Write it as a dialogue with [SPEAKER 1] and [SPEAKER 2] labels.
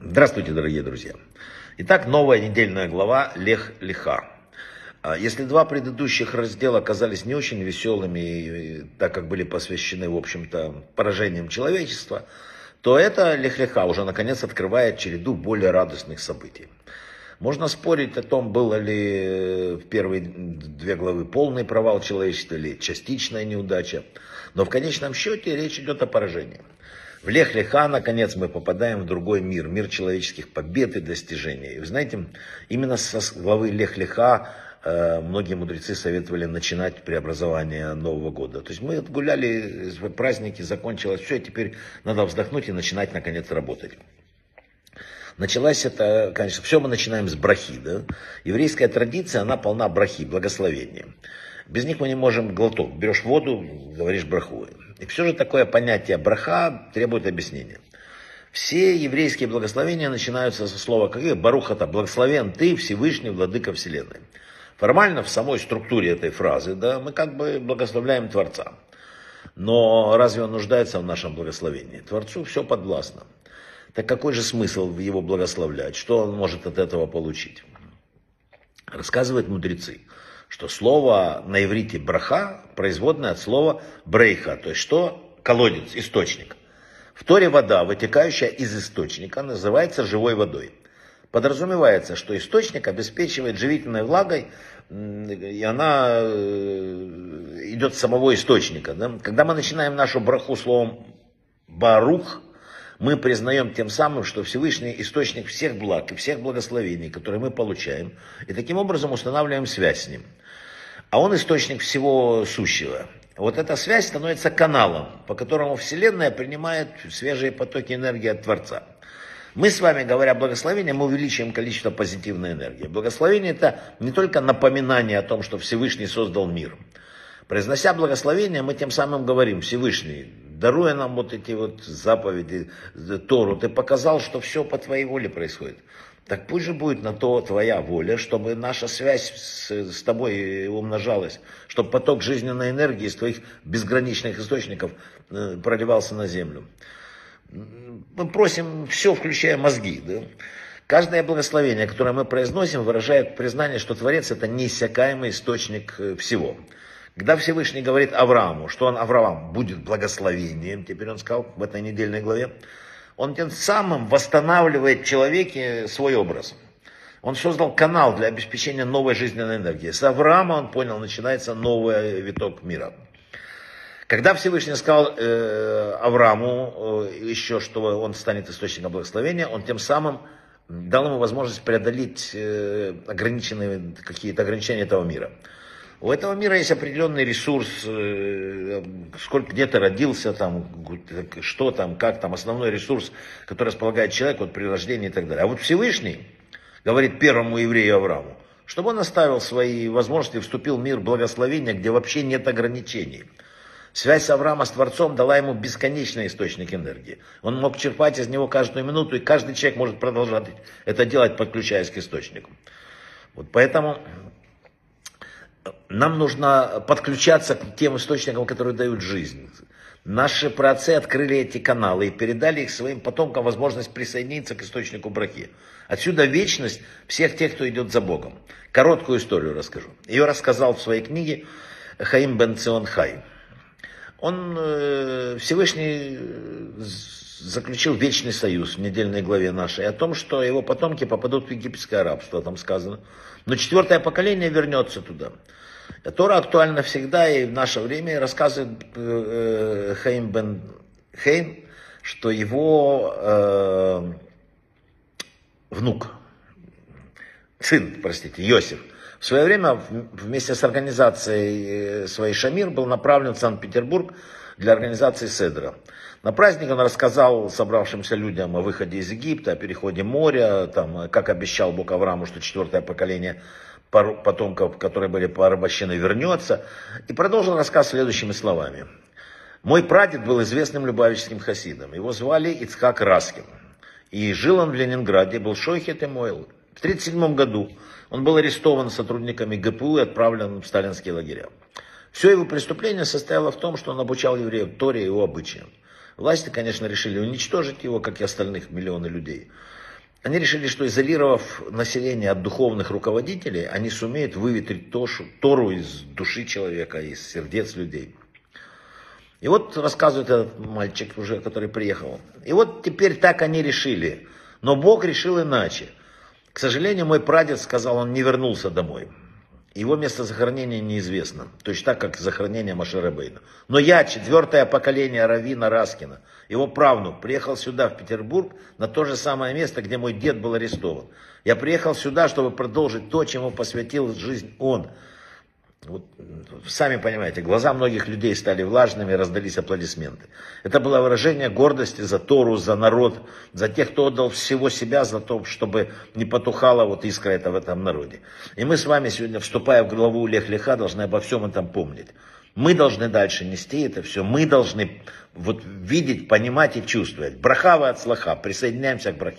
[SPEAKER 1] Здравствуйте, дорогие друзья. Итак, новая недельная глава Лех Лиха. А, если два предыдущих раздела оказались не очень веселыми, так как были посвящены, в общем-то, поражениям человечества, то это Лех-Лиха уже наконец открывает череду более радостных событий. Можно спорить о том, было ли в первые две главы полный провал человечества или частичная неудача, но в конечном счете речь идет о поражении. В Лех-Леха, наконец, мы попадаем в другой мир, мир человеческих побед и достижений. И вы знаете, именно со главы Лех-Леха э, многие мудрецы советовали начинать преобразование Нового года. То есть мы гуляли, праздники, закончилось все, и теперь надо вздохнуть и начинать, наконец, работать. Началась это, конечно, все мы начинаем с брахи. Да? Еврейская традиция, она полна брахи, благословения. Без них мы не можем глоток. Берешь воду, говоришь браху. И все же такое понятие браха требует объяснения. Все еврейские благословения начинаются со слова какие? Барухата, благословен ты, Всевышний, Владыка Вселенной. Формально в самой структуре этой фразы, да, мы как бы благословляем Творца. Но разве он нуждается в нашем благословении? Творцу все подвластно. Так какой же смысл в его благословлять? Что он может от этого получить? Рассказывают мудрецы что слово на иврите браха производное от слова брейха, то есть что? Колодец, источник. В Торе вода, вытекающая из источника, называется живой водой. Подразумевается, что источник обеспечивает живительной влагой, и она э, идет с самого источника. Да? Когда мы начинаем нашу браху словом барух, мы признаем тем самым, что Всевышний источник всех благ и всех благословений, которые мы получаем, и таким образом устанавливаем связь с ним. А он источник всего сущего. Вот эта связь становится каналом, по которому Вселенная принимает свежие потоки энергии от Творца. Мы с вами, говоря благословение, мы увеличиваем количество позитивной энергии. Благословение это не только напоминание о том, что Всевышний создал мир. Произнося благословение, мы тем самым говорим, Всевышний, даруя нам вот эти вот заповеди, Тору, ты показал, что все по твоей воле происходит. Так пусть же будет на то твоя воля, чтобы наша связь с, с тобой умножалась, чтобы поток жизненной энергии из твоих безграничных источников э, проливался на землю. Мы просим все, включая мозги. Да? Каждое благословение, которое мы произносим, выражает признание, что Творец это неиссякаемый источник э, всего. Когда Всевышний говорит Аврааму, что он, Авраам, будет благословением, теперь он сказал в этой недельной главе, он тем самым восстанавливает в человеке свой образ. Он создал канал для обеспечения новой жизненной энергии. С Авраама, он понял, начинается новый виток мира. Когда Всевышний сказал э, Аврааму э, еще, что он станет источником благословения, он тем самым дал ему возможность преодолеть э, ограниченные, какие-то ограничения этого мира. У этого мира есть определенный ресурс, э, сколько где-то родился, там, что там, как там, основной ресурс, который располагает человек вот, при рождении и так далее. А вот Всевышний говорит первому еврею Аврааму, чтобы он оставил свои возможности вступил в мир благословения, где вообще нет ограничений. Связь Авраама с Творцом дала ему бесконечный источник энергии. Он мог черпать из него каждую минуту, и каждый человек может продолжать это делать, подключаясь к источнику. Вот поэтому нам нужно подключаться к тем источникам, которые дают жизнь. Наши праотцы открыли эти каналы и передали их своим потомкам возможность присоединиться к источнику брахи. Отсюда вечность всех тех, кто идет за Богом. Короткую историю расскажу. Ее рассказал в своей книге Хаим бен Цион Хай. Он э, Всевышний э, заключил вечный союз в недельной главе нашей о том, что его потомки попадут в египетское рабство, там сказано. Но четвертое поколение вернется туда. Тора актуальна всегда и в наше время рассказывает э, Хейм бен Хейм, что его э, внук, сын, простите, Йосиф, в свое время вместе с организацией э, своей Шамир был направлен в Санкт-Петербург для организации Седра. На праздник он рассказал собравшимся людям о выходе из Египта, о переходе моря, там, как обещал Бог Аврааму, что четвертое поколение потомков, которые были порабощены, вернется. И продолжил рассказ следующими словами. Мой прадед был известным любавическим хасидом. Его звали Ицхак Раскин. И жил он в Ленинграде, был Шойхет Эмойл. В 1937 году он был арестован сотрудниками ГПУ и отправлен в сталинские лагеря. Все его преступление состояло в том, что он обучал евреев Торе и его обычаям. Власти, конечно, решили уничтожить его, как и остальных миллионы людей. Они решили, что изолировав население от духовных руководителей, они сумеют выветрить Тошу, Тору из души человека, из сердец людей. И вот рассказывает этот мальчик уже, который приехал. И вот теперь так они решили. Но Бог решил иначе. К сожалению, мой прадед сказал, он не вернулся домой. Его место захоронения неизвестно, точно так, как захоронение Машеребейна. Но я, четвертое поколение Равина Раскина, его правнук, приехал сюда, в Петербург, на то же самое место, где мой дед был арестован. Я приехал сюда, чтобы продолжить то, чему посвятил жизнь он – вот, сами понимаете, глаза многих людей стали влажными, раздались аплодисменты. Это было выражение гордости за Тору, за народ, за тех, кто отдал всего себя за то, чтобы не потухала вот искра это в этом народе. И мы с вами сегодня, вступая в главу Лех Леха, должны обо всем этом помнить. Мы должны дальше нести это все, мы должны вот видеть, понимать и чувствовать. Брахава от слаха, присоединяемся к брахе.